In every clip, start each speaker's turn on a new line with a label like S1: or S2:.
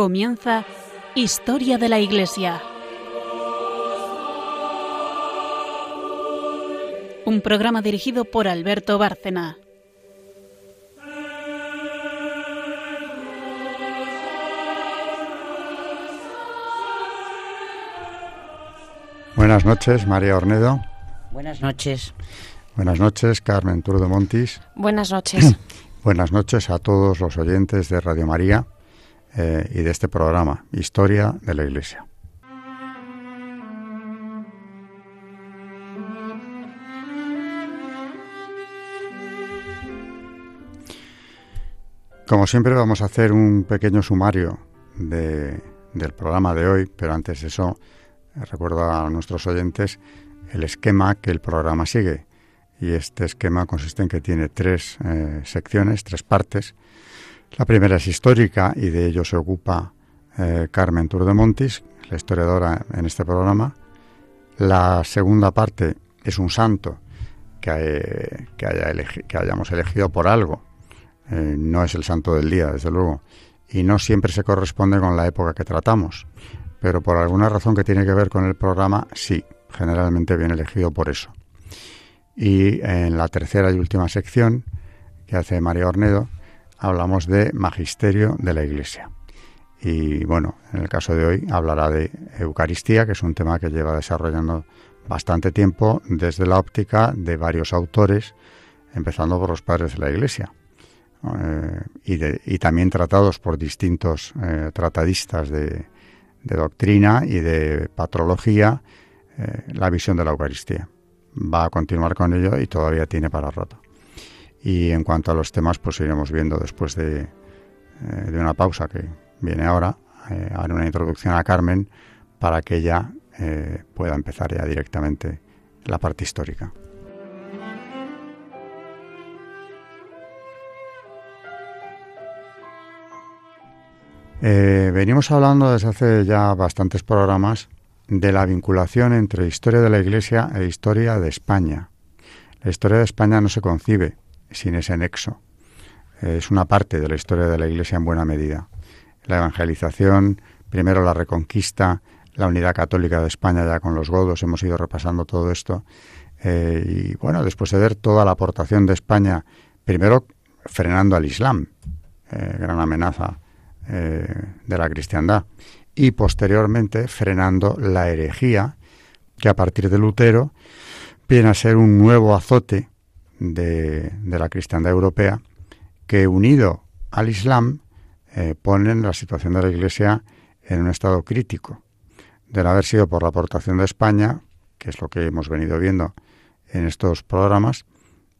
S1: Comienza Historia de la Iglesia. Un programa dirigido por Alberto Bárcena.
S2: Buenas noches, María Ornedo.
S3: Buenas noches.
S2: Buenas noches, Carmen Turdo Montis.
S4: Buenas noches.
S2: Buenas noches a todos los oyentes de Radio María eh, y de este programa, Historia de la Iglesia. Como siempre vamos a hacer un pequeño sumario de, del programa de hoy, pero antes de eso recuerdo a nuestros oyentes el esquema que el programa sigue. Y este esquema consiste en que tiene tres eh, secciones, tres partes. La primera es histórica y de ello se ocupa eh, Carmen Turdemontis, la historiadora en este programa. La segunda parte es un santo que, eh, que, haya que hayamos elegido por algo. no es el santo del día, desde luego. Y no siempre se corresponde con la época que tratamos. Pero por alguna razón que tiene que ver con el programa, sí, generalmente viene elegido por eso. Y en la tercera y última sección que hace María Ornedo, hablamos de magisterio de la Iglesia. Y bueno, en el caso de hoy hablará de Eucaristía, que es un tema que lleva desarrollando bastante tiempo desde la óptica de varios autores, empezando por los padres de la Iglesia. Eh, y, también tratados por distintos eh, tratadistas de, doctrina y de patrología, eh, la visión de la Eucaristía. Va a continuar con ello y todavía tiene para rato. Y en cuanto a los temas, pues iremos viendo después de, eh, una pausa que viene ahora, eh, haré una introducción a Carmen para que ella eh, pueda empezar ya directamente la parte histórica. venimos hablando desde hace ya bastantes programas de la vinculación entre historia de la Iglesia e historia de España. La historia de España no se concibe sin ese nexo. Es una parte de la historia de la Iglesia en buena medida. La evangelización, primero la reconquista, la unidad católica de España ya con los godos, hemos ido repasando todo esto. Eh, y bueno, después de ver toda la aportación de España, primero frenando al Islam, eh, gran amenaza eh, de la cristiandad, y posteriormente frenando la herejía, que a partir de Lutero viene a ser un nuevo azote de, la cristiandad europea que unido al Islam eh, ponen la situación de la Iglesia en un estado crítico. Del haber sido por la aportación de España, que es lo que hemos venido viendo en estos programas,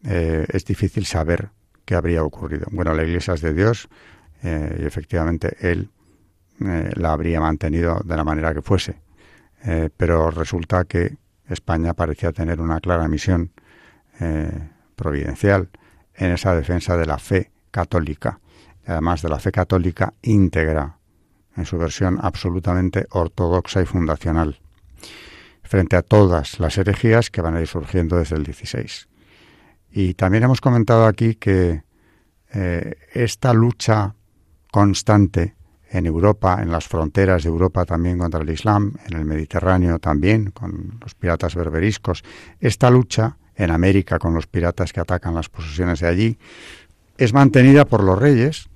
S2: eh, es difícil saber qué habría ocurrido. Bueno, la Iglesia es de Dios eh, y efectivamente Él la habría mantenido de la manera que fuese. pero resulta que España parecía tener una clara misión providencial en esa defensa de la fe católica, además de la fe católica íntegra, en su versión absolutamente ortodoxa y fundacional, frente a todas las herejías que van a ir surgiendo desde el 16. Y también hemos comentado aquí que eh, esta lucha constante en Europa, en las fronteras de Europa también contra el Islam, en el Mediterráneo también, con los piratas berberiscos, esta lucha en América con los piratas que atacan las posesiones de allí, es mantenida por los reyes.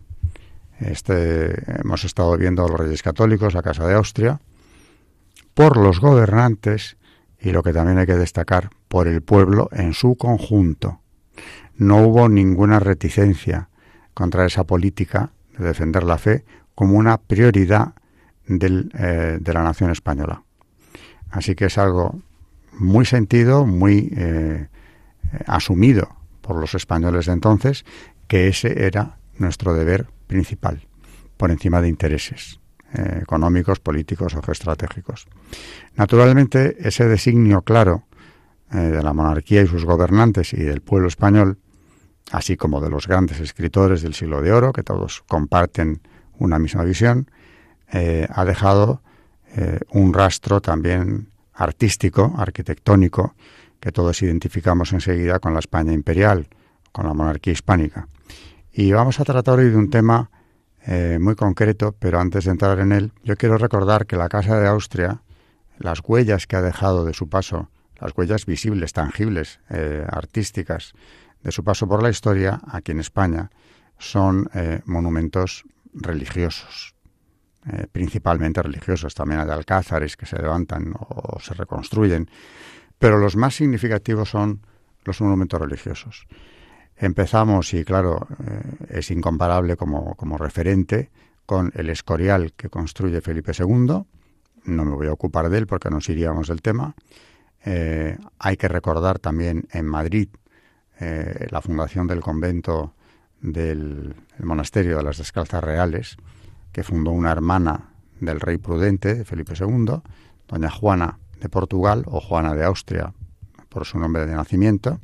S2: Este, hemos estado viendo a los reyes católicos, a Casa de Austria, por los gobernantes y lo que también hay que destacar, por el pueblo en su conjunto. No hubo ninguna reticencia contra esa política de defender la fe como una prioridad eh, de la nación española. Así que es algo muy sentido, muy eh, asumido por los españoles de entonces, que ese era nuestro deber principal, por encima de intereses eh, económicos, políticos o geoestratégicos. Naturalmente, ese designio claro eh, de la monarquía y sus gobernantes y del pueblo español, así como de los grandes escritores del siglo de oro, que todos comparten una misma visión, ha dejado un rastro también artístico, arquitectónico, que todos identificamos enseguida con la España imperial, con la monarquía hispánica. Y vamos a tratar hoy de un tema eh, muy concreto, pero antes de entrar en él, yo quiero recordar que la Casa de Austria, las huellas que ha dejado de su paso, las huellas visibles, tangibles, eh, artísticas, de su paso por la historia, aquí en España, son eh, monumentos religiosos, principalmente religiosos. También hay alcázares que se levantan o se reconstruyen, pero los más significativos son los monumentos religiosos. Empezamos, y claro, eh, es incomparable como, como referente, con el Escorial que construye Felipe II. No me voy a ocupar de él porque nos iríamos del tema. Eh, hay que recordar también en Madrid eh, la fundación del convento del monasterio de las Descalzas Reales, que fundó una hermana del rey prudente, de Felipe II, doña Juana de Portugal o Juana de Austria, por su nombre de nacimiento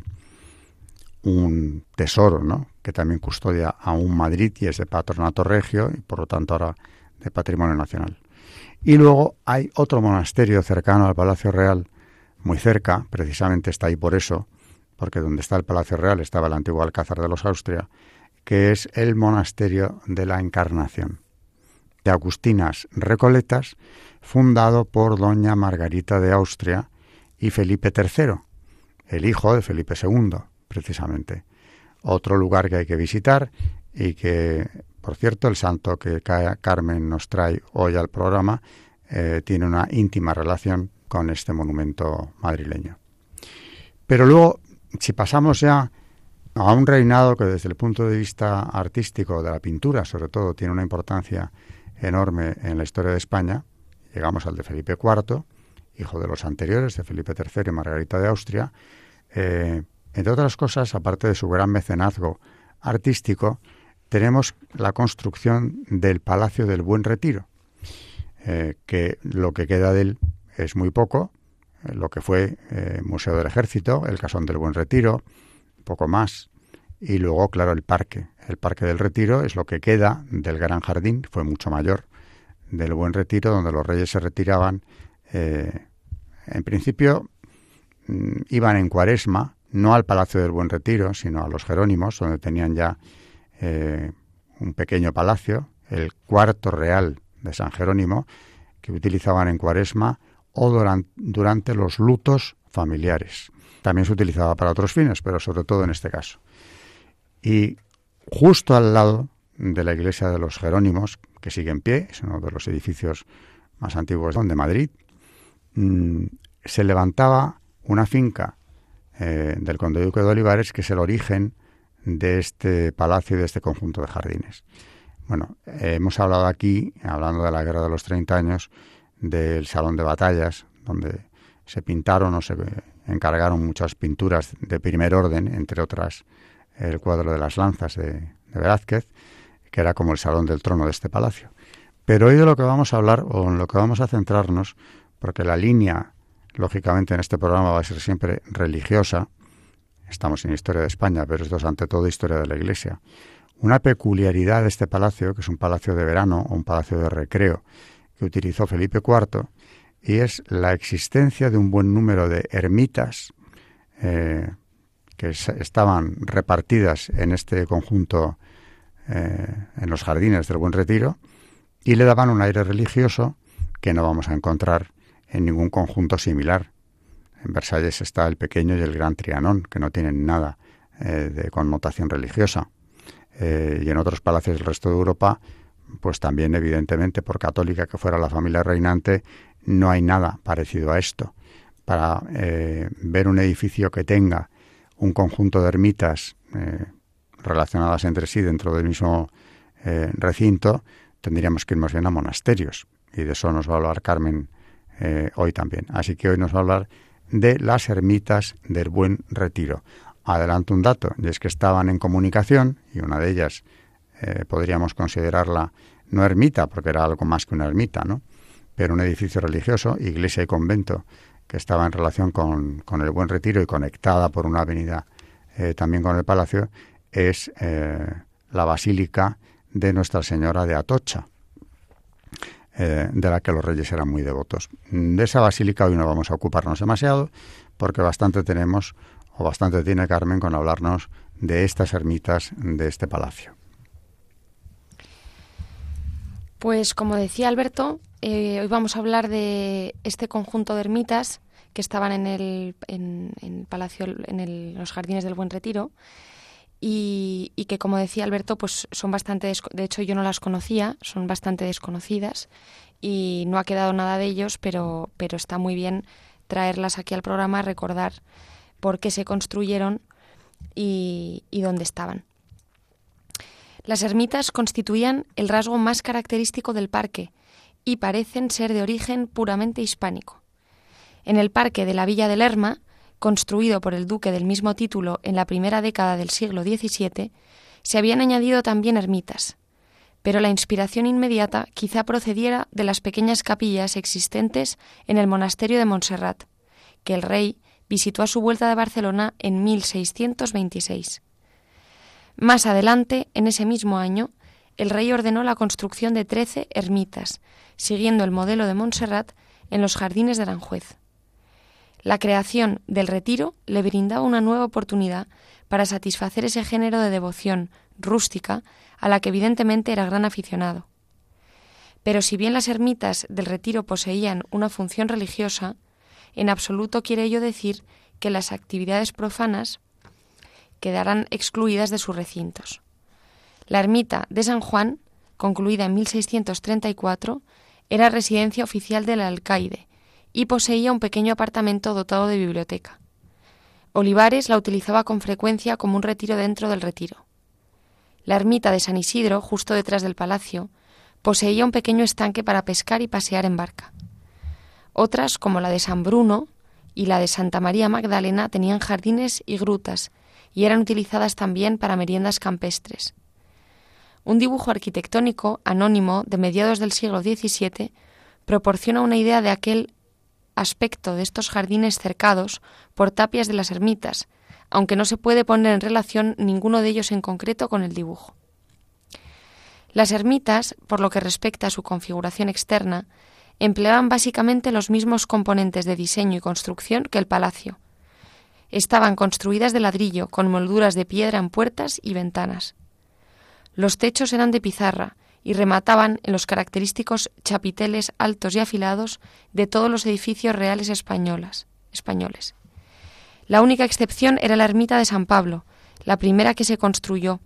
S2: un tesoro, ¿no? que también custodia a un Madrid y es de patronato regio y por lo tanto ahora de patrimonio nacional. Y luego hay otro monasterio cercano al Palacio Real, muy cerca, precisamente está ahí por eso, porque donde está el Palacio Real estaba el antiguo Alcázar de los Austria, que es el monasterio de la Encarnación, de Agustinas Recoletas, fundado por doña Margarita de Austria y Felipe III, el hijo de Felipe II, precisamente. Otro lugar que hay que visitar y que, por cierto, el santo que Carmen nos trae hoy al programa eh, tiene una íntima relación con este monumento madrileño. Pero luego, si pasamos ya a un reinado que desde el punto de vista artístico de la pintura, sobre todo, tiene una importancia enorme en la historia de España, llegamos al de Felipe IV, hijo de los anteriores, de Felipe III y Margarita de Austria, eh, entre otras cosas, aparte de su gran mecenazgo artístico, tenemos la construcción del Palacio del Buen Retiro, eh, que lo que queda de él es muy poco, eh, lo que fue eh, Museo del Ejército, el Casón del Buen Retiro, poco más, y luego, claro, el parque. El Parque del Retiro es lo que queda del Gran Jardín, fue mucho mayor, del Buen Retiro, donde los reyes se retiraban. en principio, mm, iban en cuaresma, no al Palacio del Buen Retiro, sino a los Jerónimos, donde tenían ya eh, un pequeño palacio, el cuarto real de San Jerónimo, que utilizaban en Cuaresma o durante, los lutos familiares. También se utilizaba para otros fines, pero sobre todo en este caso. Y justo al lado de la iglesia de los Jerónimos, que sigue en pie, es uno de los edificios más antiguos de Madrid, mm, se levantaba una finca eh, del conde duque de Olivares, que es el origen de este palacio y de este conjunto de jardines. Bueno, hemos hablado aquí, hablando de la Guerra de los 30 años, del Salón de Batallas, donde se pintaron o se encargaron muchas pinturas de primer orden, entre otras el cuadro de las lanzas de, Velázquez, que era como el salón del trono de este palacio. Pero hoy de lo que vamos a hablar, o en lo que vamos a centrarnos, porque la línea lógicamente en este programa va a ser siempre religiosa. Estamos en historia de España, pero esto es ante todo historia de la Iglesia. Una peculiaridad de este palacio, que es un palacio de verano o un palacio de recreo que utilizó Felipe IV, y es la existencia de un buen número de ermitas eh, que estaban repartidas en este conjunto, eh, en los jardines del Buen Retiro, y le daban un aire religioso que no vamos a encontrar en ningún conjunto similar. En Versalles está el pequeño y el gran Trianón, que no tienen nada eh, de connotación religiosa. Eh, y en otros palacios del resto de Europa, pues también evidentemente, por católica que fuera la familia reinante, no hay nada parecido a esto. Para ver un edificio que tenga un conjunto de ermitas relacionadas entre sí dentro del mismo recinto, tendríamos que ir más bien a monasterios. Y de eso nos va a hablar Carmen eh, hoy también. Así que hoy nos va a hablar de las ermitas del Buen Retiro. Adelanto un dato, y es que estaban en comunicación, y una de ellas eh, podríamos considerarla no ermita, porque era algo más que una ermita, ¿no? pero un edificio religioso, iglesia y convento, que estaba en relación con, con el Buen Retiro y conectada por una avenida eh, también con el palacio, es la Basílica de Nuestra Señora de Atocha. Eh, de la que los reyes eran muy devotos. De esa basílica hoy no vamos a ocuparnos demasiado, porque bastante tenemos, o bastante tiene Carmen con hablarnos de estas ermitas de este palacio.
S3: Pues como decía Alberto, eh, hoy vamos a hablar de este conjunto de ermitas que estaban en el, en, palacio, en los jardines del Buen Retiro y, que, como decía Alberto, pues son bastante, de hecho yo no las conocía, son bastante desconocidas y no ha quedado nada de ellos, pero, pero está muy bien traerlas aquí al programa, recordar por qué se construyeron y dónde estaban. Las ermitas constituían el rasgo más característico del parque y parecen ser de origen puramente hispánico. En el parque de la Villa de Lerma, construido por el duque del mismo título en la primera década del siglo XVII, se habían añadido también ermitas, pero la inspiración inmediata quizá procediera de las pequeñas capillas existentes en el monasterio de Montserrat, que el rey visitó a su vuelta de Barcelona en 1626. Más adelante, en ese mismo año, el rey ordenó la construcción de trece ermitas, siguiendo el modelo de Montserrat en los jardines de Aranjuez. La creación del retiro le brindaba una nueva oportunidad para satisfacer ese género de devoción rústica a la que evidentemente era gran aficionado. Pero si bien las ermitas del retiro poseían una función religiosa, en absoluto quiere ello decir que las actividades profanas quedarán excluidas de sus recintos. La ermita de San Juan, concluida en 1634, era residencia oficial del alcaide y poseía un pequeño apartamento dotado de biblioteca. Olivares la utilizaba con frecuencia como un retiro dentro del retiro. La ermita de San Isidro, justo detrás del palacio, poseía un pequeño estanque para pescar y pasear en barca. Otras, como la de San Bruno y la de Santa María Magdalena, tenían jardines y grutas y eran utilizadas también para meriendas campestres. Un dibujo arquitectónico anónimo de mediados del siglo XVII proporciona una idea de aquel aspecto de estos jardines cercados por tapias de las ermitas, aunque no se puede poner en relación ninguno de ellos en concreto con el dibujo. Las ermitas, por lo que respecta a su configuración externa, empleaban básicamente los mismos componentes de diseño y construcción que el palacio, Estaban construidas de ladrillo, con molduras de piedra en puertas y ventanas. Los techos eran de pizarra y remataban en los característicos chapiteles altos y afilados de todos los edificios reales españolas, españoles. La única excepción era la ermita de San Pablo, la primera que se construyó.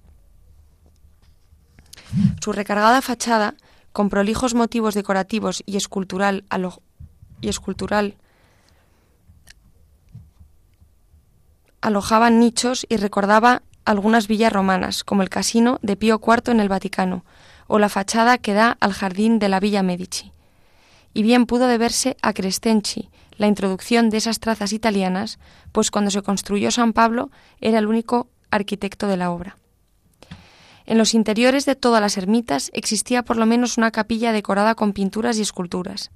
S3: Su recargada fachada, con prolijos motivos decorativos y escultural, y escultural alojaban nichos y recordaba algunas villas romanas, como el casino de Pío IV en el Vaticano, o la fachada que da al jardín de la Villa Medici. Y bien pudo deberse a Crescenci, la introducción de esas trazas italianas, pues cuando se construyó San Pablo era el único arquitecto de la obra. En los interiores de todas las ermitas existía por lo menos una capilla decorada con pinturas y esculturas.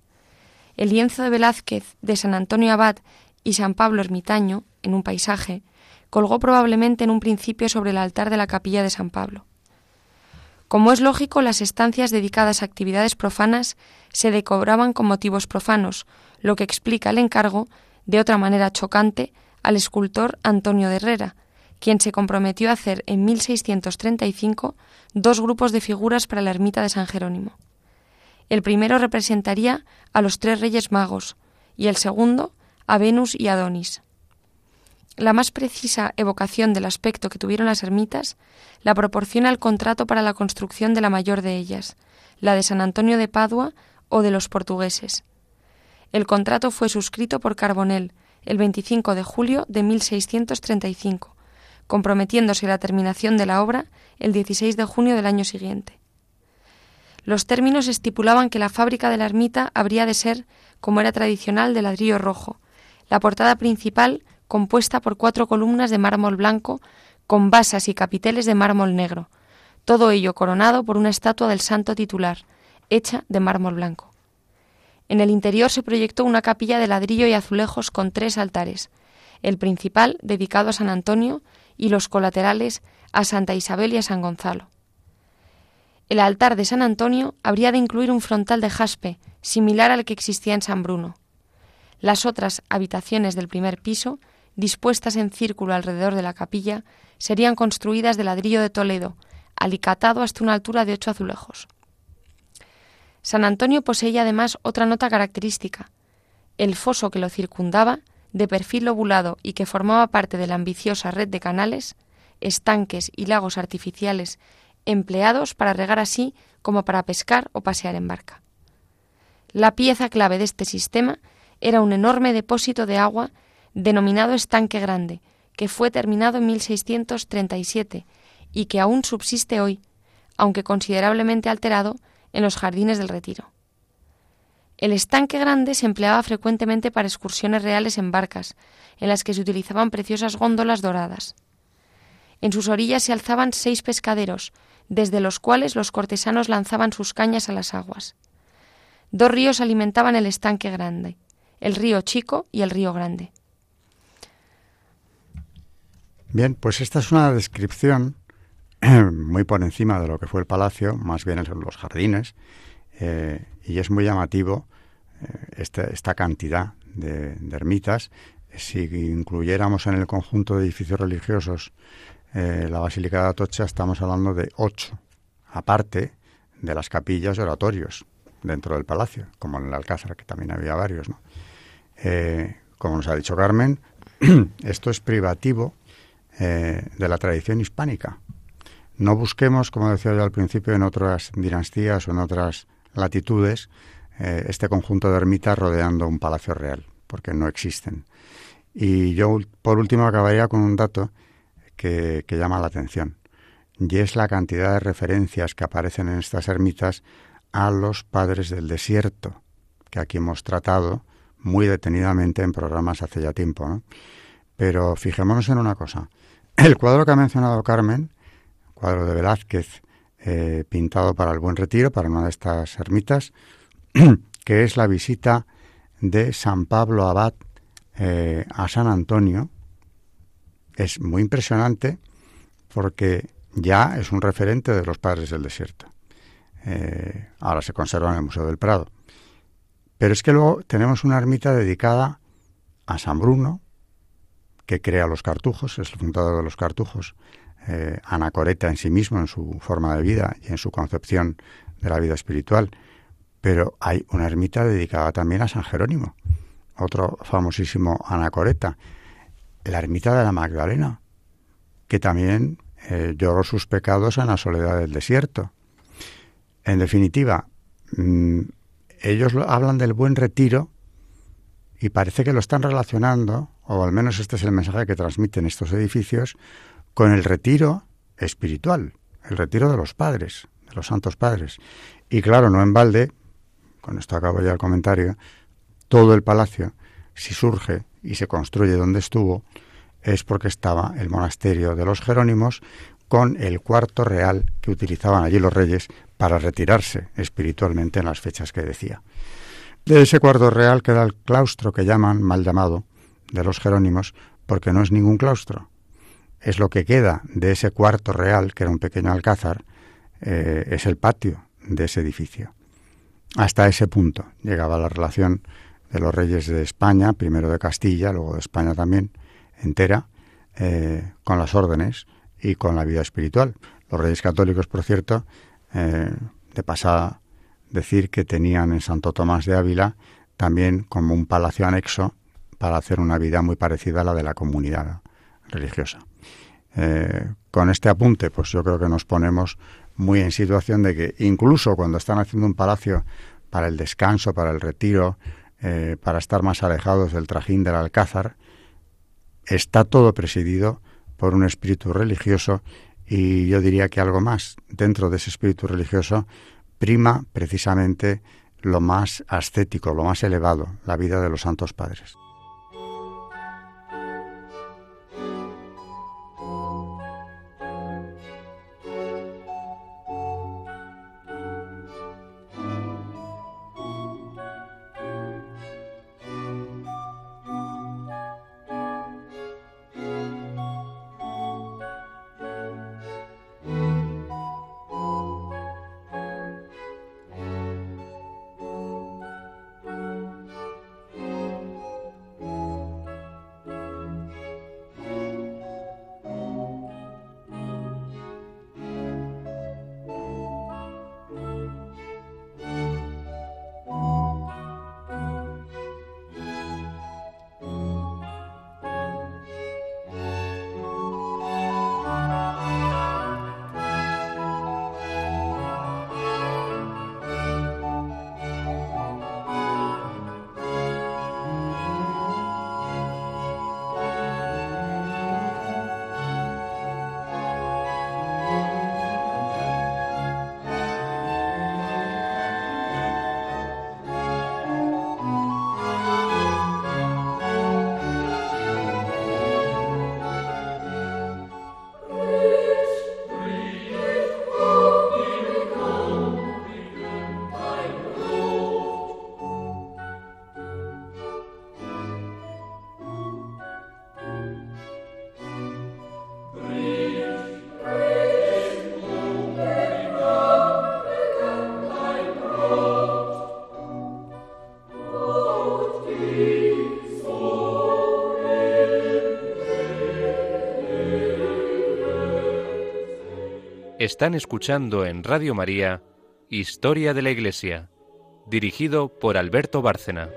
S3: El lienzo de Velázquez de San Antonio Abad y San Pablo ermitaño, en un paisaje, colgó probablemente en un principio sobre el altar de la capilla de San Pablo. Como es lógico, las estancias dedicadas a actividades profanas se decoraban con motivos profanos, lo que explica el encargo, de otra manera chocante, al escultor Antonio de Herrera, quien se comprometió a hacer en 1635 dos grupos de figuras para la ermita de San Jerónimo. El primero representaría a los tres reyes magos y el segundo a Venus y Adonis. La más precisa evocación del aspecto que tuvieron las ermitas la proporciona el contrato para la construcción de la mayor de ellas, la de San Antonio de Padua o de los portugueses. El contrato fue suscrito por Carbonell el 25 de julio de 1635, comprometiéndose la terminación de la obra el 16 de junio del año siguiente. Los términos estipulaban que la fábrica de la ermita habría de ser, como era tradicional, de ladrillo rojo, la portada principal compuesta por cuatro columnas de mármol blanco con basas y capiteles de mármol negro, todo ello coronado por una estatua del santo titular, hecha de mármol blanco. En el interior se proyectó una capilla de ladrillo y azulejos con tres altares, el principal dedicado a San Antonio y los colaterales a Santa Isabel y a San Gonzalo. El altar de San Antonio habría de incluir un frontal de jaspe, similar al que existía en San Bruno. Las otras habitaciones del primer piso dispuestas en círculo alrededor de la capilla, serían construidas de ladrillo de Toledo, alicatado hasta una altura de ocho azulejos. San Antonio poseía además otra nota característica. El foso que lo circundaba, de perfil lobulado y que formaba parte de la ambiciosa red de canales, estanques y lagos artificiales empleados para regar así como para pescar o pasear en barca. La pieza clave de este sistema era un enorme depósito de agua denominado Estanque Grande, que fue terminado en 1637 y que aún subsiste hoy, aunque considerablemente alterado, en los jardines del Retiro. El estanque grande se empleaba frecuentemente para excursiones reales en barcas, en las que se utilizaban preciosas góndolas doradas. En sus orillas se alzaban seis pescaderos, desde los cuales los cortesanos lanzaban sus cañas a las aguas. Dos ríos alimentaban el estanque grande, el río Chico y el río Grande.
S2: Bien, pues esta es una descripción muy por encima de lo que fue el palacio, más bien los jardines, eh, y es muy llamativo eh, este, esta, cantidad de, ermitas. Si incluyéramos en el conjunto de edificios religiosos eh, la Basílica de Atocha, estamos hablando de ocho, aparte de las capillas y oratorios dentro del palacio, como en el Alcázar, que también había varios. ¿no? como nos ha dicho Carmen, esto es privativo de la tradición hispánica. No busquemos, como decía yo al principio, en otras dinastías o en otras latitudes eh, este conjunto de ermitas rodeando un palacio real, porque no existen. Y yo, por último, acabaría con un dato que, que llama la atención, y es la cantidad de referencias que aparecen en estas ermitas a los padres del desierto, que aquí hemos tratado muy detenidamente en programas hace ya tiempo. Pero fijémonos en una cosa. El cuadro que ha mencionado Carmen cuadro de Velázquez eh, pintado para el Buen Retiro, para una de estas ermitas, que es la visita de San Pablo Abad eh, a San Antonio. Es muy impresionante porque ya es un referente de los padres del desierto. Eh, ahora se conserva en el Museo del Prado. Pero es que luego tenemos una ermita dedicada a San Bruno, que crea los cartujos, es el fundador de los cartujos, eh, anacoreta en sí mismo, en su forma de vida y en su concepción de la vida espiritual. Pero hay una ermita dedicada también a San Jerónimo, otro famosísimo anacoreta, la ermita de la Magdalena, que también eh, lloró sus pecados en la soledad del desierto. En definitiva, mm, ellos hablan del buen retiro y parece que lo están relacionando, o al menos este es el mensaje que transmiten estos edificios, con el retiro espiritual, el retiro de los padres, de los santos padres. Y claro, no en balde, con esto acabo ya el comentario, todo el palacio, si surge y se construye donde estuvo, es porque estaba el monasterio de los Jerónimos con el cuarto real que utilizaban allí los reyes para retirarse espiritualmente en las fechas que decía. De ese cuarto real queda el claustro que llaman, mal llamado, de los Jerónimos, porque no es ningún claustro, es lo que queda de ese cuarto real, que era un pequeño alcázar, eh, es el patio de ese edificio. Hasta ese punto llegaba la relación de los reyes de España, primero de Castilla, luego de España también, entera, eh, con las órdenes y con la vida espiritual. Los reyes católicos, por cierto, eh, de pasada decir que tenían en Santo Tomás de Ávila también como un palacio anexo para hacer una vida muy parecida a la de la comunidad religiosa. Eh, con este apunte, pues yo creo que nos ponemos muy en situación de que incluso cuando están haciendo un palacio para el descanso, para el retiro, eh, para estar más alejados del trajín del alcázar, está todo presidido por un espíritu religioso y yo diría que algo más. Dentro de ese espíritu religioso prima precisamente lo más ascético, lo más elevado, la vida de los santos padres.
S4: Están escuchando en Radio María Historia de la Iglesia, dirigido por Alberto Bárcena.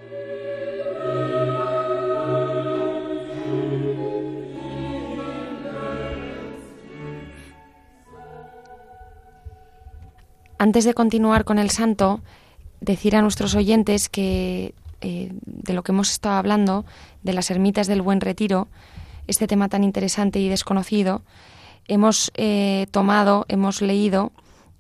S3: Antes de continuar con el santo, decir a nuestros oyentes que eh, de lo que hemos estado hablando, de las ermitas del Buen Retiro, este tema tan interesante y desconocido, hemos eh, tomado, hemos leído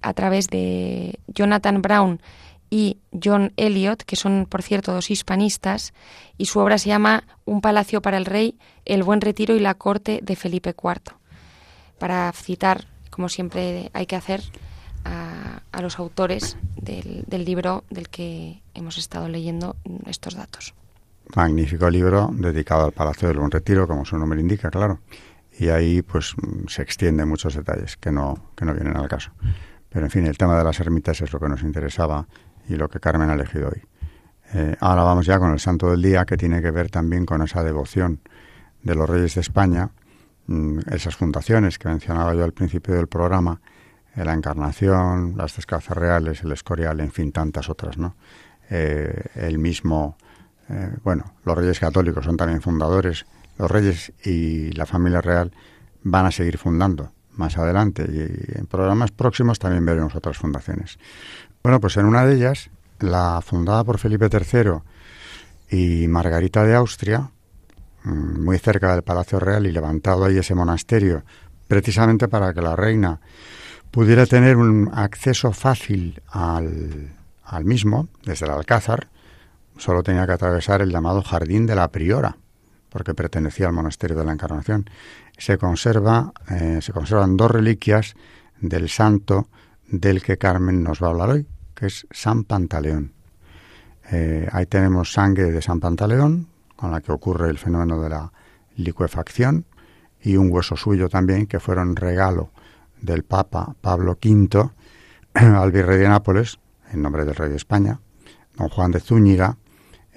S3: a través de Jonathan Brown y John Eliot, que son, por cierto, dos hispanistas, y su obra se llama Un palacio para el rey, el buen retiro y la corte de Felipe IV. Para citar, como siempre hay que hacer, a, los autores del, libro del que hemos estado leyendo estos datos.
S2: Magnífico libro dedicado al Palacio del Buen Retiro, como su nombre indica, claro. Y ahí pues se extienden muchos detalles que no, que no vienen al caso. Pero en fin, el tema de las ermitas es lo que nos interesaba y lo que Carmen ha elegido hoy. Eh, ahora vamos ya con el santo del día, que tiene que ver también con esa devoción de los reyes de España, mm, esas fundaciones que mencionaba yo al principio del programa, la Encarnación, las Descalzas Reales, el Escorial, en fin, tantas otras, ¿no? Eh, el mismo, eh, bueno, los reyes católicos son también fundadores, los reyes y la familia real van a seguir fundando más adelante y en programas próximos también veremos otras fundaciones. Bueno, pues en una de ellas, la fundada por Felipe III y Margarita de Austria, mm, muy cerca del Palacio Real y levantado ahí ese monasterio, precisamente para que la reina pudiera tener un acceso fácil al, mismo, desde el Alcázar, solo tenía que atravesar el llamado Jardín de la Priora, porque pertenecía al monasterio de la Encarnación. Se, conserva, eh, se conservan dos reliquias del santo del que Carmen nos va a hablar hoy, que es San Pantaleón. Eh, ahí tenemos sangre de San Pantaleón, con la que ocurre el fenómeno de la licuefacción, y un hueso suyo también, que fueron regalo del Papa Pablo V al virrey de Nápoles, en nombre del rey de España, don Juan de Zúñiga,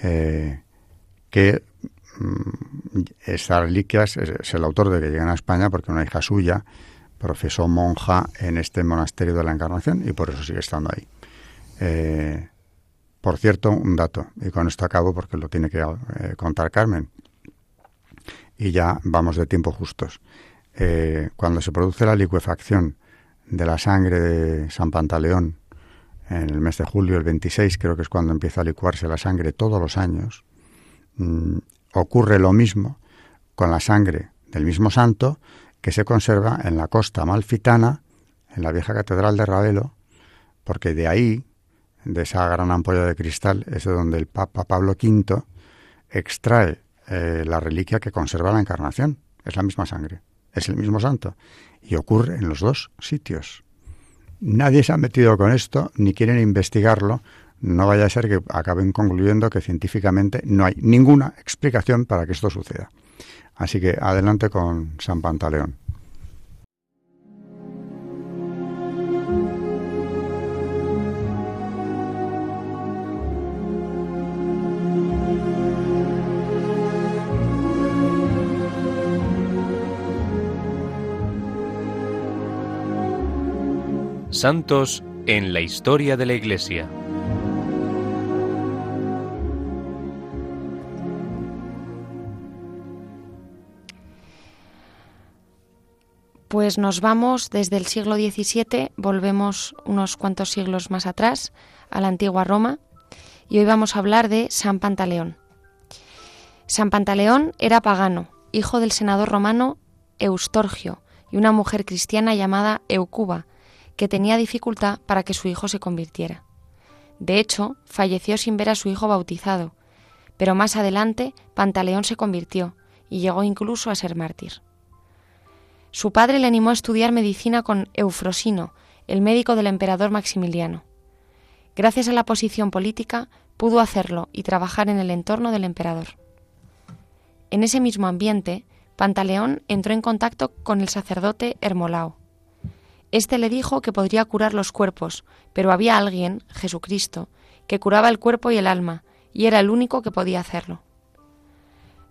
S2: eh, que estas reliquias es, el autor de que llegan a España porque una hija suya profesó monja en este monasterio de la Encarnación y por eso sigue estando ahí. Eh, por cierto, un dato, y con esto acabo porque lo tiene que eh, contar Carmen, y ya vamos de tiempo justos. Eh, cuando se produce la licuefacción de la sangre de San Pantaleón en el mes de julio, el 26, creo que es cuando empieza a licuarse la sangre todos los años, mm, ocurre lo mismo con la sangre del mismo santo que se conserva en la costa amalfitana, en la vieja catedral de Ravelo, porque de ahí, de esa gran ampolla de cristal, es de donde el Papa Pablo V extrae eh, la reliquia que conserva la encarnación. Es la misma sangre es el mismo santo. Y ocurre en los dos sitios. Nadie se ha metido con esto, ni quieren investigarlo. No vaya a ser que acaben concluyendo que científicamente no hay ninguna explicación para que esto suceda. Así que adelante con San Pantaleón.
S4: Santos en la historia de la Iglesia.
S3: Pues nos vamos desde el siglo XVII, volvemos unos cuantos siglos más atrás, a la antigua Roma, y hoy vamos a hablar de San Pantaleón. San Pantaleón era pagano, hijo del senador romano Eustorgio y una mujer cristiana llamada Eucuba, que tenía dificultad para que su hijo se convirtiera. De hecho, falleció sin ver a su hijo bautizado, pero más adelante Pantaleón se convirtió y llegó incluso a ser mártir. Su padre le animó a estudiar medicina con Eufrosino, el médico del emperador Maximiliano. Gracias a la posición política, pudo hacerlo y trabajar en el entorno del emperador. En ese mismo ambiente, Pantaleón entró en contacto con el sacerdote Hermolao, este le dijo que podría curar los cuerpos, pero había alguien, Jesucristo, que curaba el cuerpo y el alma, y era el único que podía hacerlo.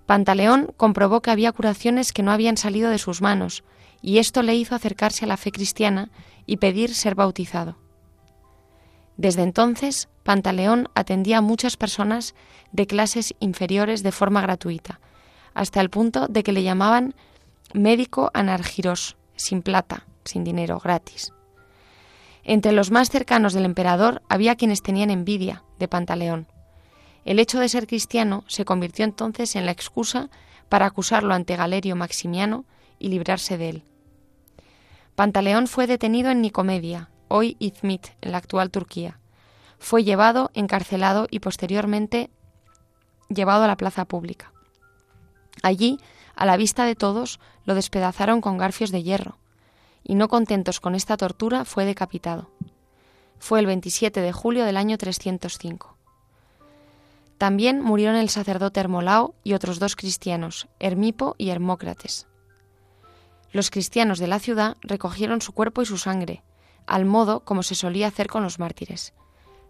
S3: Pantaleón comprobó que había curaciones que no habían salido de sus manos, y esto le hizo acercarse a la fe cristiana y pedir ser bautizado. Desde entonces, Pantaleón atendía a muchas personas de clases inferiores de forma gratuita, hasta el punto de que le llamaban médico anargiros, sin plata, sin dinero, gratis. Entre los más cercanos del emperador había quienes tenían envidia de Pantaleón. El hecho de ser cristiano se convirtió entonces en la excusa para acusarlo ante Galerio Maximiano y librarse de él. Pantaleón fue detenido en Nicomedia, hoy Izmit, en la actual Turquía. Fue llevado, encarcelado y posteriormente llevado a la plaza pública. Allí, a la vista de todos, lo despedazaron con garfios de hierro, y no contentos con esta tortura, fue decapitado. Fue el 27 de julio del año 305. También murieron el sacerdote Hermolao y otros dos cristianos, Hermipo y Hermócrates. Los cristianos de la ciudad recogieron su cuerpo y su sangre, al modo como se solía hacer con los mártires.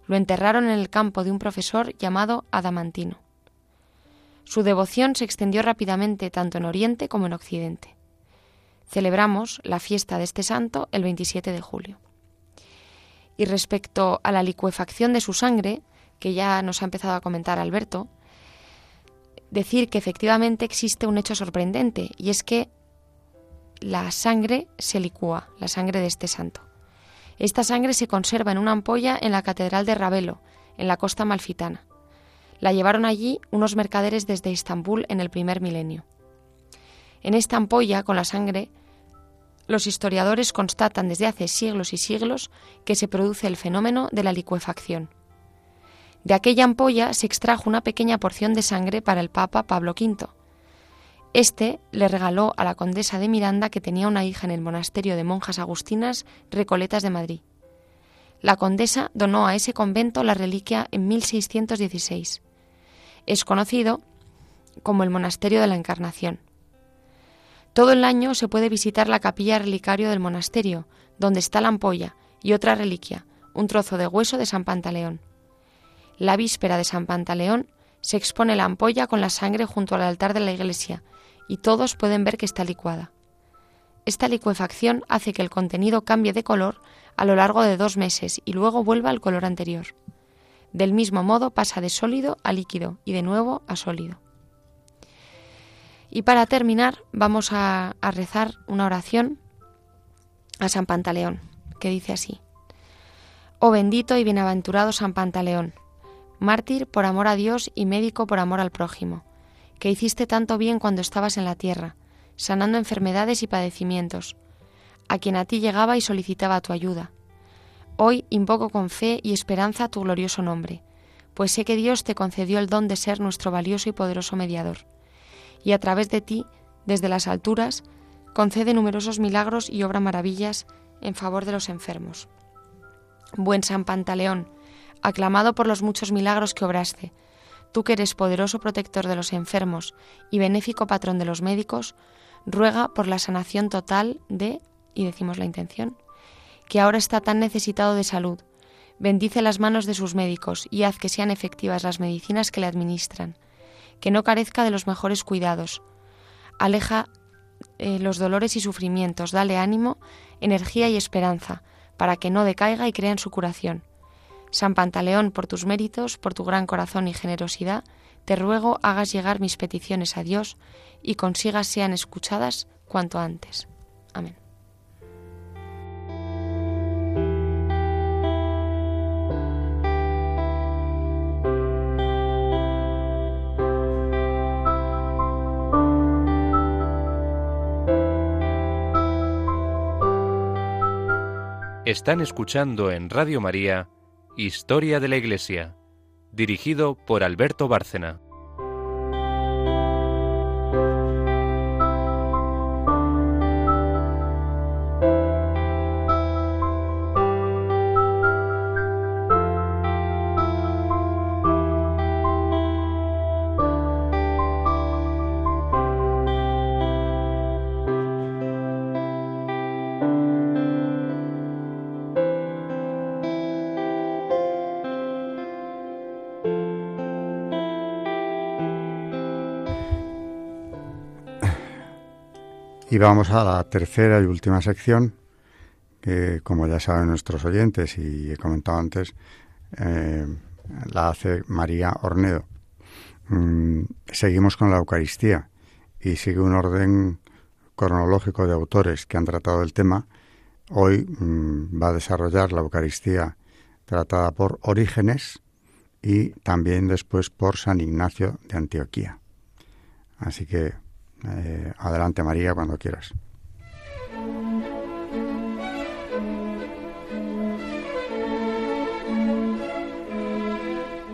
S3: Lo enterraron en el campo de un profesor llamado Adamantino. Su devoción se extendió rápidamente tanto en Oriente como en Occidente. Celebramos la fiesta de este santo el 27 de julio. Y respecto a la licuefacción de su sangre, que ya nos ha empezado a comentar Alberto, decir que efectivamente existe un hecho sorprendente, y es que la sangre se licúa, la sangre de este santo. Esta sangre se conserva en una ampolla en la Catedral de Ravelo, en la costa malfitana. La llevaron allí unos mercaderes desde Estambul en el primer milenio. En esta ampolla, con la sangre, los historiadores constatan desde hace siglos y siglos que se produce el fenómeno de la licuefacción. De aquella ampolla se extrajo una pequeña porción de sangre para el Papa Pablo V. Este le regaló a la condesa de Miranda, que tenía una hija en el monasterio de monjas agustinas Recoletas de Madrid. La condesa donó a ese convento la reliquia en 1616 es conocido como el Monasterio de la Encarnación. Todo el año se puede visitar la capilla relicario del monasterio, donde está la ampolla y otra reliquia, un trozo de hueso de San Pantaleón. La víspera de San Pantaleón se expone la ampolla con la sangre junto al altar de la iglesia y todos pueden ver que está licuada. Esta licuefacción hace que el contenido cambie de color a lo largo de dos meses y luego vuelva al color anterior. Del mismo modo pasa de sólido a líquido y de nuevo a sólido. Y para terminar vamos a, rezar una oración a San Pantaleón, que dice así. Oh bendito y bienaventurado San Pantaleón, mártir por amor a Dios y médico por amor al prójimo, que hiciste tanto bien cuando estabas en la tierra, sanando enfermedades y padecimientos, a quien a ti llegaba y solicitaba tu ayuda Hoy invoco con fe y esperanza tu glorioso nombre, pues sé que Dios te concedió el don de ser nuestro valioso y poderoso mediador, y a través de ti, desde las alturas, concede numerosos milagros y obra maravillas en favor de los enfermos. Buen San Pantaleón, aclamado por los muchos milagros que obraste, tú que eres poderoso protector de los enfermos y benéfico patrón de los médicos, ruega por la sanación total de, y decimos la intención, que ahora está tan necesitado de salud. Bendice las manos de sus médicos y haz que sean efectivas las medicinas que le administran, que no carezca de los mejores cuidados. Aleja eh, los dolores y sufrimientos, dale ánimo, energía y esperanza, para que no decaiga y crea en su curación. San Pantaleón, por tus méritos, por tu gran corazón y generosidad, te ruego hagas llegar mis peticiones a Dios y consigas sean escuchadas cuanto antes. Amén.
S4: Están escuchando en Radio María Historia de la Iglesia, dirigido por Alberto Bárcena.
S2: Y vamos a la tercera y última sección, que como ya saben nuestros oyentes y he comentado antes, eh, la hace María Ornedo. Mm, seguimos con la Eucaristía y sigue un orden cronológico de autores que han tratado el tema. Hoy mm, va a desarrollar la Eucaristía tratada por Orígenes y también después por San Ignacio de Antioquía. Así que eh, adelante María cuando quieras.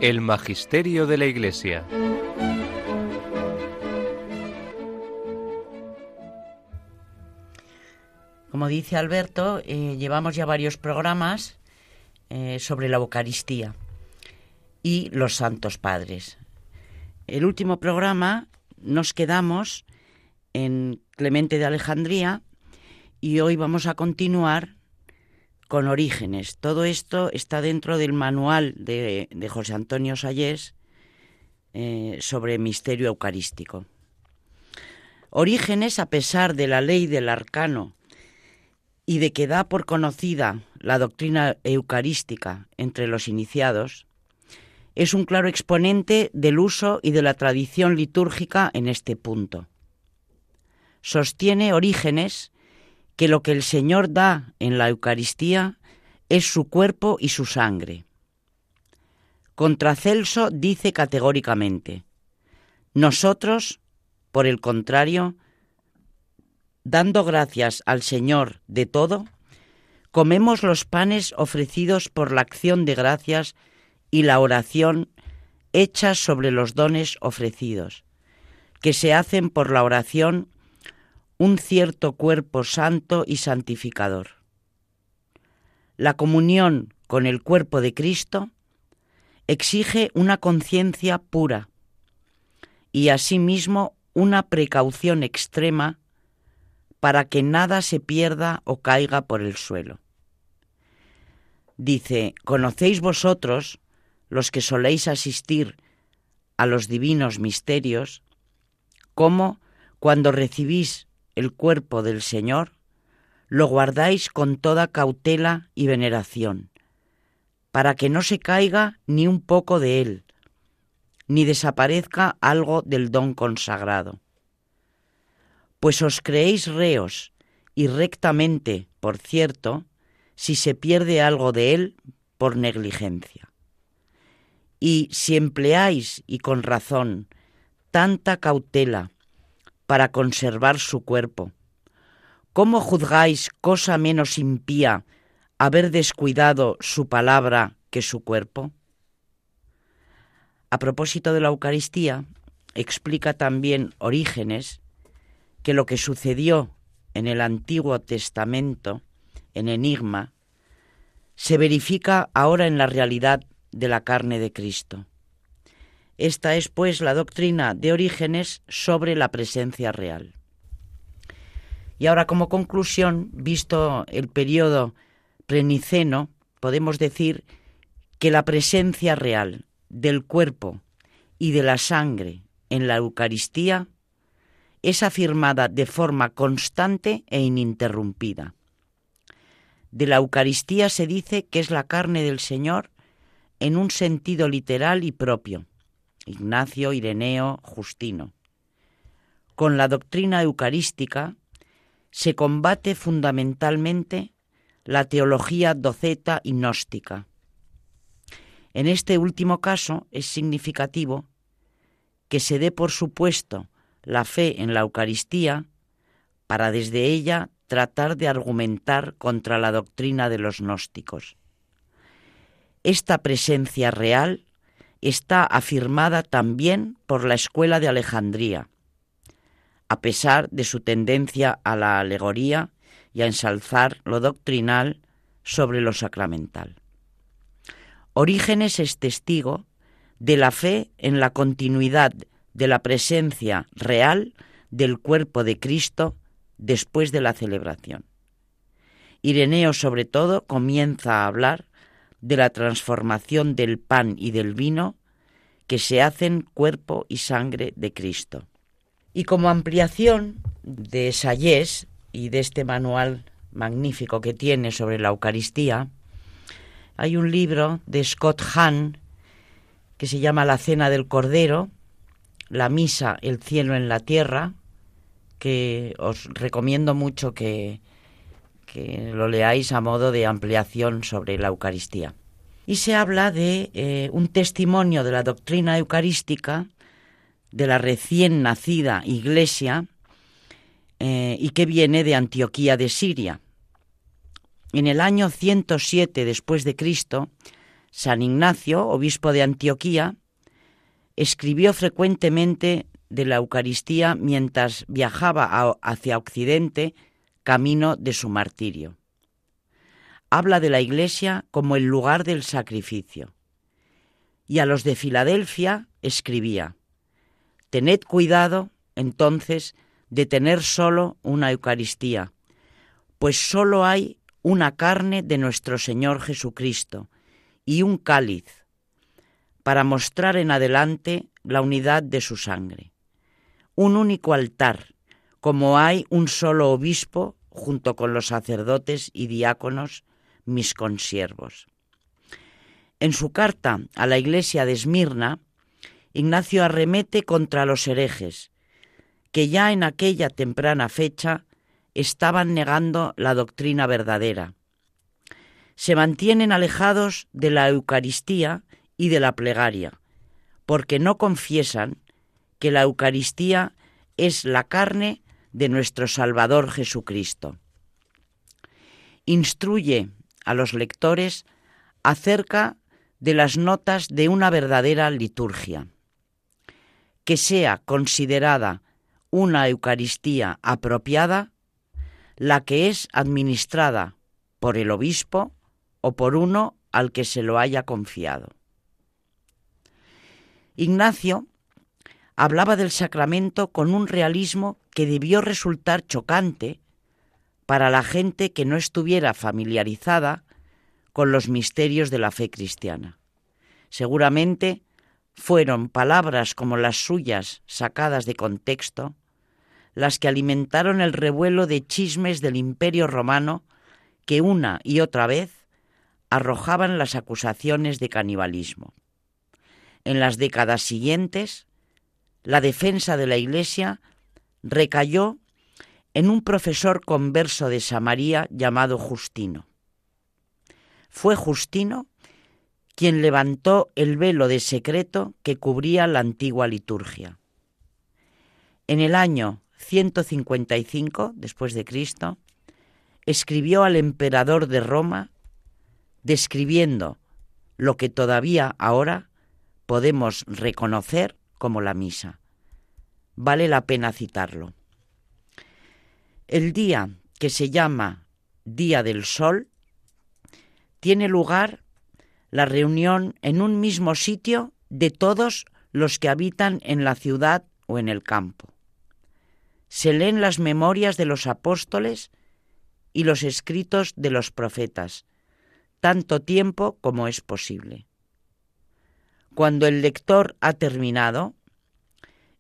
S4: El Magisterio de la Iglesia.
S5: Como dice Alberto, eh, llevamos ya varios programas eh, sobre la Eucaristía y los Santos Padres. El último programa nos quedamos en Clemente de Alejandría y hoy vamos a continuar con Orígenes. Todo esto está dentro del manual de, José Antonio Sayés eh, sobre misterio eucarístico. Orígenes, a pesar de la ley del arcano y de que da por conocida la doctrina eucarística entre los iniciados, es un claro exponente del uso y de la tradición litúrgica en este punto. Sostiene Orígenes que lo que el Señor da en la Eucaristía es su cuerpo y su sangre. Contra Celso dice categóricamente, nosotros, por el contrario, dando gracias al Señor de todo, comemos los panes ofrecidos por la acción de gracias y la oración hechas sobre los dones ofrecidos, que se hacen por la oración un cierto cuerpo santo y santificador. La comunión con el cuerpo de Cristo exige una conciencia pura y asimismo una precaución extrema para que nada se pierda o caiga por el suelo. Dice, ¿conocéis vosotros, los que soléis asistir a los divinos misterios, cómo, cuando recibís el cuerpo del Señor, lo guardáis con toda cautela y veneración, para que no se caiga ni un poco de él, ni desaparezca algo del don consagrado. Pues os creéis reos, y rectamente, por cierto, si se pierde algo de él por negligencia. Y si empleáis, y con razón, tanta cautela para conservar su cuerpo. ¿Cómo juzgáis cosa menos impía haber descuidado su palabra que su cuerpo? A propósito de la Eucaristía, explica también Orígenes que lo que sucedió en el Antiguo Testamento, en Enigma, se verifica ahora en la realidad de la carne de Cristo. Esta es, pues, la doctrina de Orígenes sobre la presencia real. Y ahora, como conclusión, visto el periodo preniceno, podemos decir que la presencia real del cuerpo y de la sangre en la Eucaristía es afirmada de forma constante e ininterrumpida. De la Eucaristía se dice que es la carne del Señor en un sentido literal y propio, Ignacio, Ireneo, Justino. Con la doctrina eucarística se combate fundamentalmente la teología doceta y gnóstica. En este último caso es significativo que se dé por supuesto la fe en la Eucaristía para desde ella tratar de argumentar contra la doctrina de los gnósticos. Esta presencia real está afirmada también por la Escuela de Alejandría, a pesar de su tendencia a la alegoría y a ensalzar lo doctrinal sobre lo sacramental. Orígenes es testigo de la fe en la continuidad de la presencia real del cuerpo de Cristo después de la celebración. Ireneo, sobre todo, comienza a hablar de la transformación del pan y del vino que se hacen cuerpo y sangre de Cristo. Y como ampliación de Sayés y de este manual magnífico que tiene sobre la Eucaristía, hay un libro de Scott Hahn que se llama La Cena del Cordero, la Misa, el cielo en la tierra, que os recomiendo mucho que, que lo leáis a modo de ampliación sobre la Eucaristía. Y se habla de eh, un testimonio de la doctrina eucarística de la recién nacida Iglesia eh, y que viene de Antioquía de Siria. En el año 107 después de Cristo, San Ignacio, obispo de Antioquía, escribió frecuentemente de la Eucaristía mientras viajaba hacia Occidente camino de su martirio. Habla de la Iglesia como el lugar del sacrificio. Y a los de Filadelfia escribía, Tened cuidado, entonces, de tener solo una Eucaristía, pues solo hay una carne de nuestro Señor Jesucristo y un cáliz, para mostrar en adelante la unidad de su sangre. Un único altar, como hay un solo obispo junto con los sacerdotes y diáconos, mis consiervos. En su carta a la iglesia de Esmirna, Ignacio arremete contra los herejes, que ya en aquella temprana fecha estaban negando la doctrina verdadera. Se mantienen alejados de la Eucaristía y de la plegaria, porque no confiesan que la Eucaristía es la carne de nuestro Salvador Jesucristo. Instruye a los lectores acerca de las notas de una verdadera liturgia, que sea considerada una Eucaristía apropiada la que es administrada por el obispo o por uno al que se lo haya confiado. Ignacio hablaba del sacramento con un realismo que debió resultar chocante para la gente que no estuviera familiarizada con los misterios de la fe cristiana. Seguramente fueron palabras como las suyas sacadas de contexto las que alimentaron el revuelo de chismes del imperio romano que una y otra vez arrojaban las acusaciones de canibalismo. En las décadas siguientes, la defensa de la Iglesia recayó en un profesor converso de Samaria llamado Justino. Fue Justino quien levantó el velo de secreto que cubría la antigua liturgia. En el año 155 después de Cristo, escribió al emperador de Roma describiendo lo que todavía ahora podemos reconocer como la misa. Vale la pena citarlo. El día que se llama Día del Sol tiene lugar la reunión en un mismo sitio de todos los que habitan en la ciudad o en el campo se leen las memorias de los apóstoles y los escritos de los profetas, tanto tiempo como es posible. Cuando el lector ha terminado,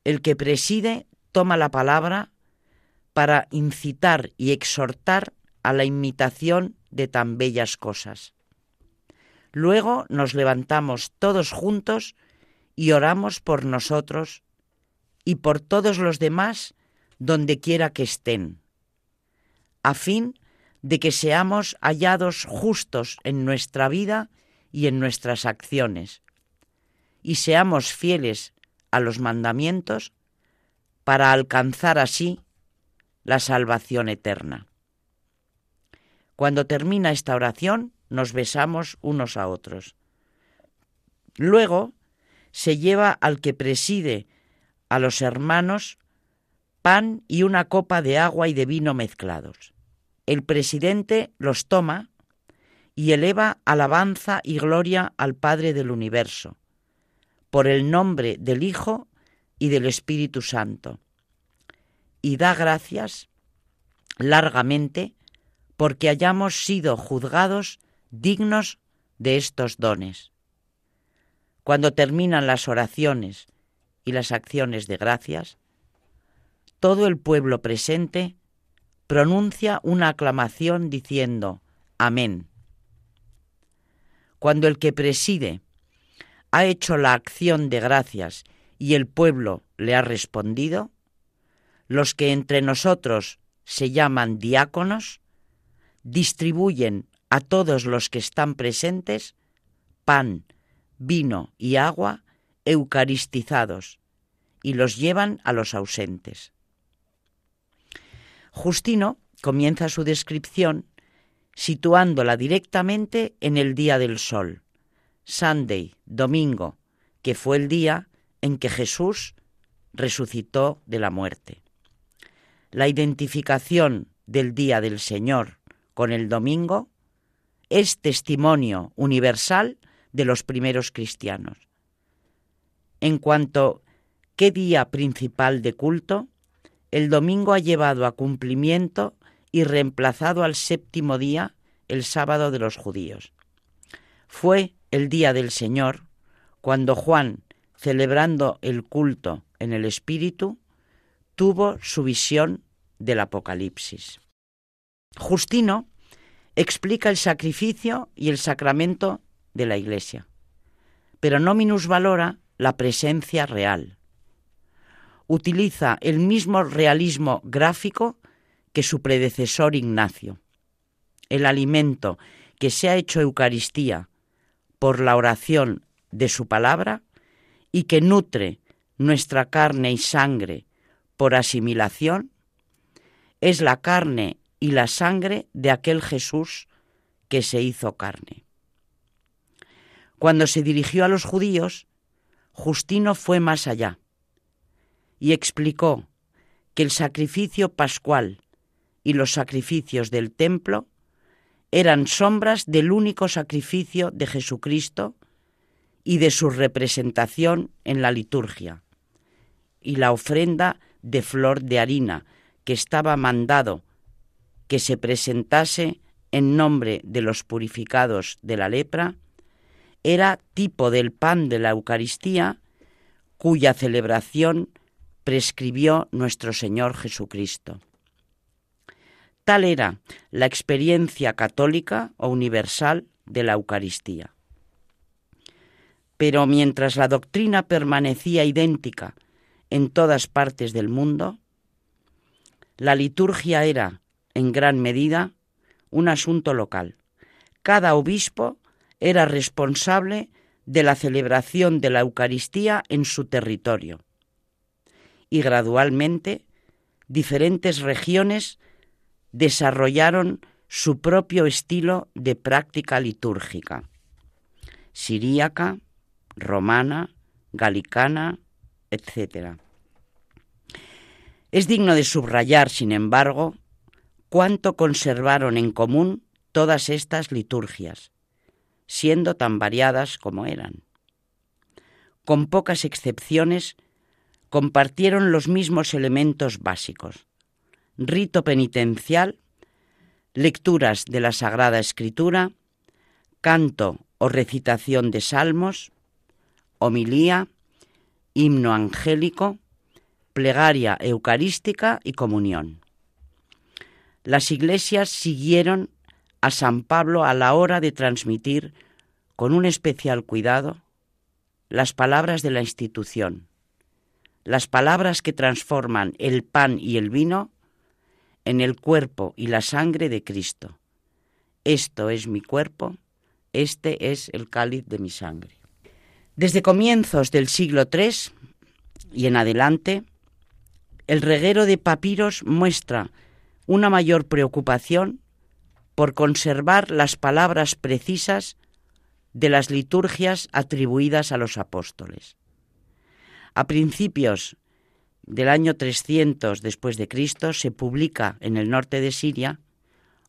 S5: el que preside toma la palabra para incitar y exhortar a la imitación de tan bellas cosas. Luego nos levantamos todos juntos y oramos por nosotros y por todos los demás donde quiera que estén, a fin de que seamos hallados justos en nuestra vida y en nuestras acciones, y seamos fieles a los mandamientos para alcanzar así la salvación eterna. Cuando termina esta oración, nos besamos unos a otros. Luego se lleva al que preside a los hermanos pan y una copa de agua y de vino mezclados. El presidente los toma y eleva alabanza y gloria al Padre del universo, por el nombre del Hijo y del Espíritu Santo, y da gracias largamente porque hayamos sido juzgados dignos de estos dones. Cuando terminan las oraciones y las acciones de gracias, todo el pueblo presente pronuncia una aclamación diciendo Amén. Cuando el que preside ha hecho la acción de gracias y el pueblo le ha respondido, los que entre nosotros se llaman diáconos, distribuyen a todos los que están presentes pan, vino y agua eucaristizados y los llevan a los ausentes. Justino comienza su descripción situándola directamente en el día del sol, Sunday, domingo, que fue el día en que Jesús resucitó de la muerte. La identificación del día del Señor con el domingo es testimonio universal de los primeros cristianos. En cuanto qué día principal de culto, el domingo ha llevado a cumplimiento y reemplazado al séptimo día el sábado de los judíos. Fue el día del Señor cuando Juan, celebrando el culto en el Espíritu, tuvo su visión del Apocalipsis. Justino explica el sacrificio y el sacramento de la Iglesia, pero no minusvalora la presencia real. Utiliza el mismo realismo gráfico que su predecesor Ignacio. El alimento que se ha hecho Eucaristía por la oración de su palabra y que nutre nuestra carne y sangre por asimilación, es la carne y la sangre de aquel Jesús que se hizo carne. Cuando se dirigió a los judíos, Justino fue más allá y explicó que el sacrificio pascual y los sacrificios del templo eran sombras del único sacrificio de Jesucristo y de su representación en la liturgia, y la ofrenda de flor de harina que estaba mandado que se presentase en nombre de los purificados de la lepra, era tipo del pan de la Eucaristía cuya celebración prescribió nuestro Señor Jesucristo. Tal era la experiencia católica o universal de la Eucaristía. Pero mientras la doctrina permanecía idéntica en todas partes del mundo, la liturgia era, en gran medida, un asunto local. Cada obispo era responsable de la celebración de la Eucaristía en su territorio. Y gradualmente, diferentes regiones desarrollaron su propio estilo de práctica litúrgica, siríaca, romana, galicana, etc. Es digno de subrayar, sin embargo, cuánto conservaron en común todas estas liturgias, siendo tan variadas como eran. Con pocas excepciones, compartieron los mismos elementos básicos rito penitencial, lecturas de la Sagrada Escritura, canto o recitación de salmos, homilía, himno angélico, plegaria eucarística y comunión. Las iglesias siguieron a San Pablo a la hora de transmitir con un especial cuidado las palabras de la institución, las palabras que transforman el pan y el vino en el cuerpo y la sangre de Cristo. Esto es mi cuerpo, este es el cáliz de mi sangre. Desde comienzos del siglo III y en adelante, el reguero de papiros muestra una mayor preocupación por conservar las palabras precisas de las liturgias atribuidas a los apóstoles. A principios del año 300 después de Cristo se publica en el norte de Siria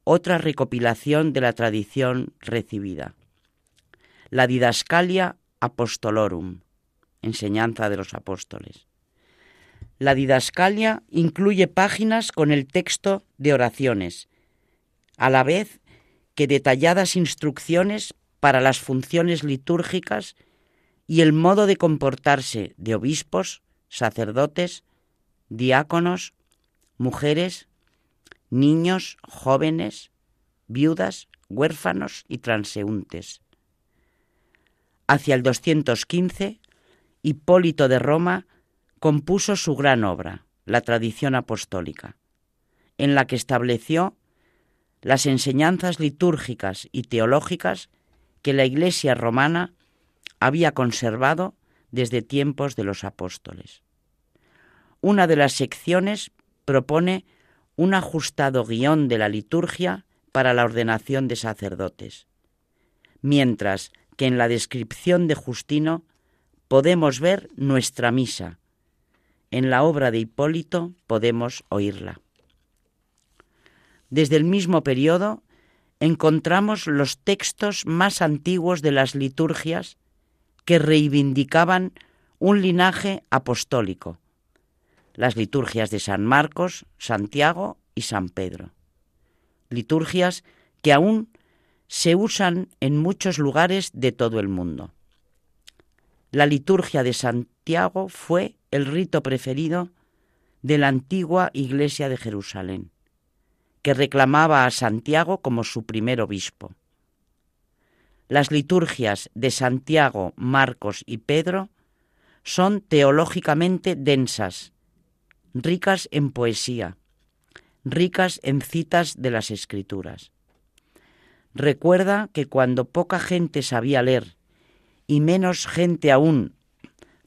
S5: otra recopilación de la tradición recibida, la Didascalia Apostolorum, enseñanza de los apóstoles. La didascalia incluye páginas con el texto de oraciones, a la vez que detalladas instrucciones para las funciones litúrgicas y el modo de comportarse de obispos, sacerdotes, diáconos, mujeres niños, jóvenes, viudas, huérfanos y transeúntes. Hacia el 215, Hipólito de Roma compuso su gran obra, la tradición apostólica, en la que estableció las enseñanzas litúrgicas y teológicas que la Iglesia romana había conservado desde tiempos de los apóstoles. Una de las secciones propone un ajustado guion de la liturgia para la ordenación de sacerdotes, mientras que en la descripción de Justino podemos ver nuestra misa. En la obra de Hipólito podemos oírla. Desde el mismo periodo encontramos los textos más antiguos de las liturgias que reivindicaban un linaje apostólico, las liturgias de San Marcos, Santiago y San Pedro. Liturgias que aún se usan en muchos lugares de todo el mundo. La liturgia de Santiago fue el rito preferido de la antigua iglesia de Jerusalén, que reclamaba a Santiago como su primer obispo. Las liturgias de Santiago, Marcos y Pedro son teológicamente densas, ricas en poesía, ricas en citas de las escrituras. Recuerda que cuando poca gente sabía leer y menos gente aún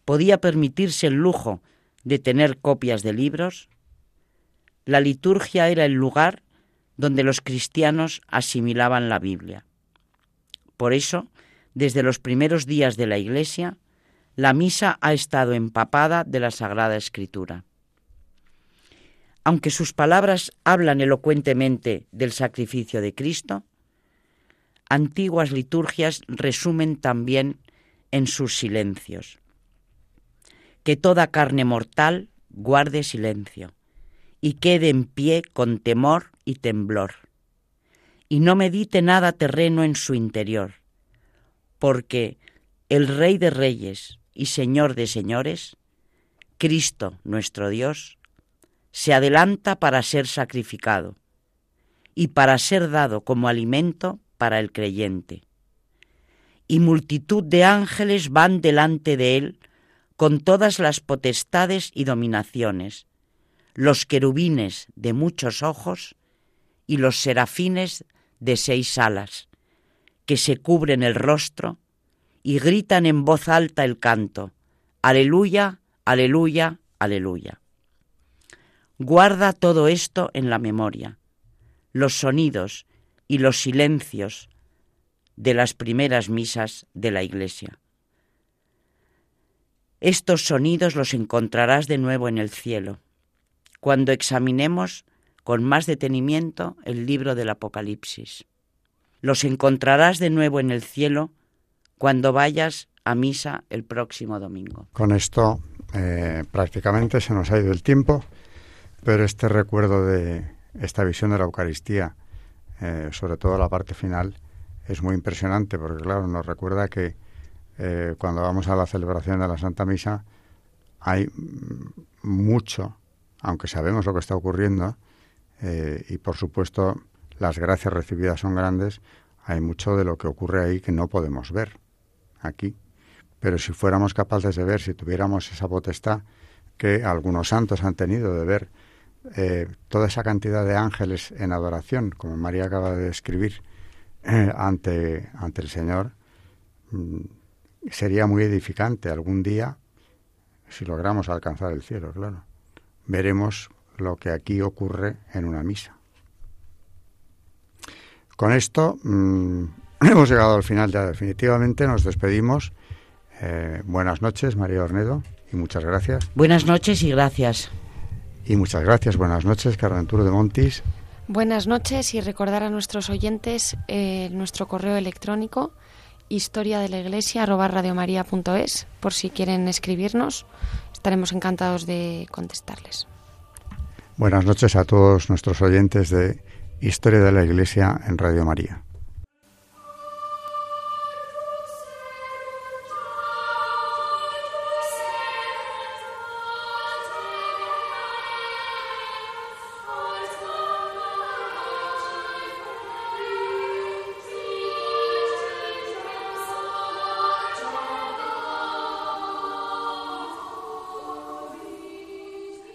S5: podía permitirse el lujo de tener copias de libros, la liturgia era el lugar donde los cristianos asimilaban la Biblia. Por eso, desde los primeros días de la Iglesia, la misa ha estado empapada de la Sagrada Escritura. Aunque sus palabras hablan elocuentemente del sacrificio de Cristo, antiguas liturgias resumen también en sus silencios. Que toda carne mortal guarde silencio y quede en pie con temor y temblor y no medite nada terreno en su interior, porque el Rey de Reyes y Señor de Señores, Cristo nuestro Dios, se adelanta para ser sacrificado y para ser dado como alimento para el creyente. Y multitud de ángeles van delante de él con todas las potestades y dominaciones, los querubines de muchos ojos y los serafines de seis alas, que se cubren el rostro y gritan en voz alta el canto, Aleluya, aleluya, aleluya. Guarda todo esto en la memoria, los sonidos y los silencios de las primeras misas de la Iglesia. Estos sonidos los encontrarás de nuevo en el cielo, cuando examinemos con más detenimiento el libro del Apocalipsis. Los encontrarás de nuevo en el cielo cuando vayas a misa el próximo domingo.
S2: Con esto eh, prácticamente se nos ha ido el tiempo, pero este recuerdo de esta visión de la Eucaristía, eh, sobre todo la parte final, es muy impresionante porque, claro, nos recuerda que eh, cuando vamos a la celebración de la Santa Misa hay mucho, aunque sabemos lo que está ocurriendo, eh, y por supuesto las gracias recibidas son grandes, hay mucho de lo que ocurre ahí que no podemos ver aquí. Pero si fuéramos capaces de ver, si tuviéramos esa potestad que algunos santos han tenido de ver eh, toda esa cantidad de ángeles en adoración, como María acaba de describir, eh, ante, ante el Señor, mm, sería muy edificante algún día, si logramos alcanzar el cielo, claro. Veremos lo que aquí ocurre en una misa. Con esto mm, hemos llegado al final ya definitivamente, nos despedimos. Eh, buenas noches, María Ornedo, y muchas gracias.
S5: Buenas noches y gracias.
S2: Y muchas gracias, buenas noches, Carventuro de Montis.
S3: Buenas noches y recordar a nuestros oyentes eh, nuestro correo electrónico historia de la iglesia por si quieren escribirnos estaremos encantados de contestarles.
S2: Buenas noches a todos nuestros oyentes de Historia de la Iglesia en Radio María.